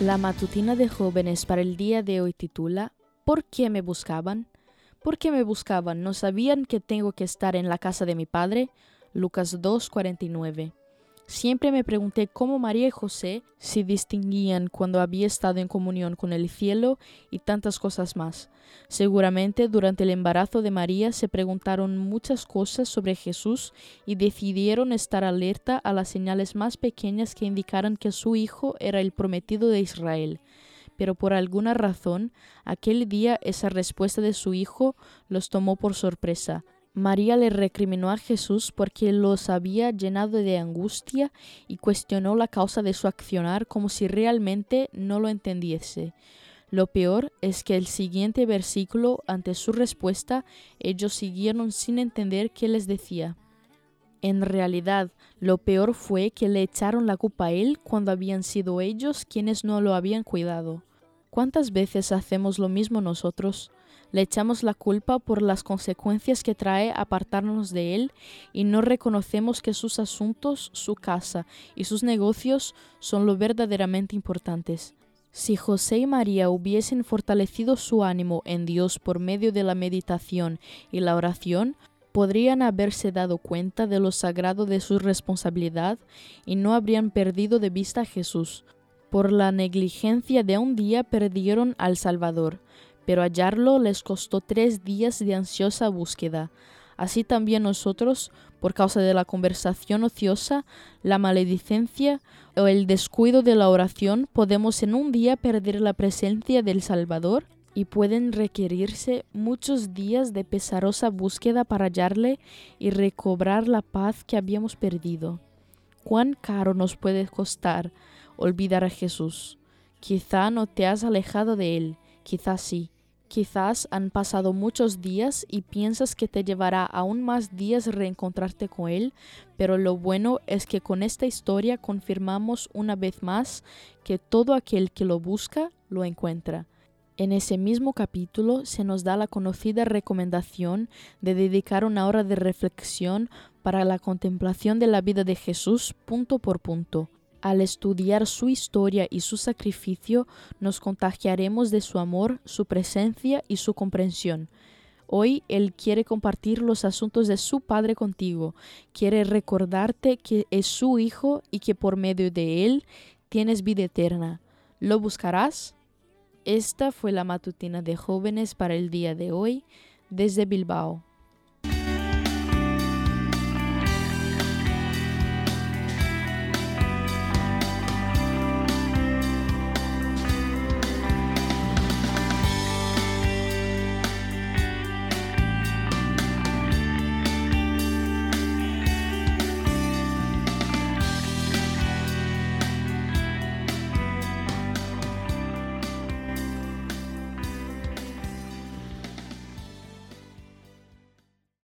La matutina de jóvenes para el día de hoy titula ¿Por qué me buscaban? ¿Por qué me buscaban? ¿No sabían que tengo que estar en la casa de mi padre? Lucas 2:49 Siempre me pregunté cómo María y José se distinguían cuando había estado en comunión con el cielo y tantas cosas más. Seguramente durante el embarazo de María se preguntaron muchas cosas sobre Jesús y decidieron estar alerta a las señales más pequeñas que indicaran que su hijo era el prometido de Israel. Pero por alguna razón, aquel día esa respuesta de su hijo los tomó por sorpresa María le recriminó a Jesús porque los había llenado de angustia y cuestionó la causa de su accionar como si realmente no lo entendiese. Lo peor es que el siguiente versículo, ante su respuesta, ellos siguieron sin entender qué les decía. En realidad, lo peor fue que le echaron la culpa a él cuando habían sido ellos quienes no lo habían cuidado. ¿Cuántas veces hacemos lo mismo nosotros? Le echamos la culpa por las consecuencias que trae apartarnos de Él y no reconocemos que sus asuntos, su casa y sus negocios son lo verdaderamente importantes. Si José y María hubiesen fortalecido su ánimo en Dios por medio de la meditación y la oración, podrían haberse dado cuenta de lo sagrado de su responsabilidad y no habrían perdido de vista a Jesús. Por la negligencia de un día perdieron al Salvador, pero hallarlo les costó tres días de ansiosa búsqueda. Así también nosotros, por causa de la conversación ociosa, la maledicencia o el descuido de la oración, podemos en un día perder la presencia del Salvador y pueden requerirse muchos días de pesarosa búsqueda para hallarle y recobrar la paz que habíamos perdido. ¿Cuán caro nos puede costar olvidar a Jesús? Quizá no te has alejado de Él, quizá sí, Quizás han pasado muchos días y piensas que te llevará aún más días reencontrarte con Él, pero lo bueno es que con esta historia confirmamos una vez más que todo aquel que lo busca lo encuentra. En ese mismo capítulo se nos da la conocida recomendación de dedicar una hora de reflexión para la contemplación de la vida de Jesús punto por punto. Al estudiar su historia y su sacrificio, nos contagiaremos de su amor, su presencia y su comprensión. Hoy Él quiere compartir los asuntos de su Padre contigo, quiere recordarte que es su Hijo y que por medio de Él tienes vida eterna. ¿Lo buscarás? Esta fue la matutina de jóvenes para el día de hoy desde Bilbao.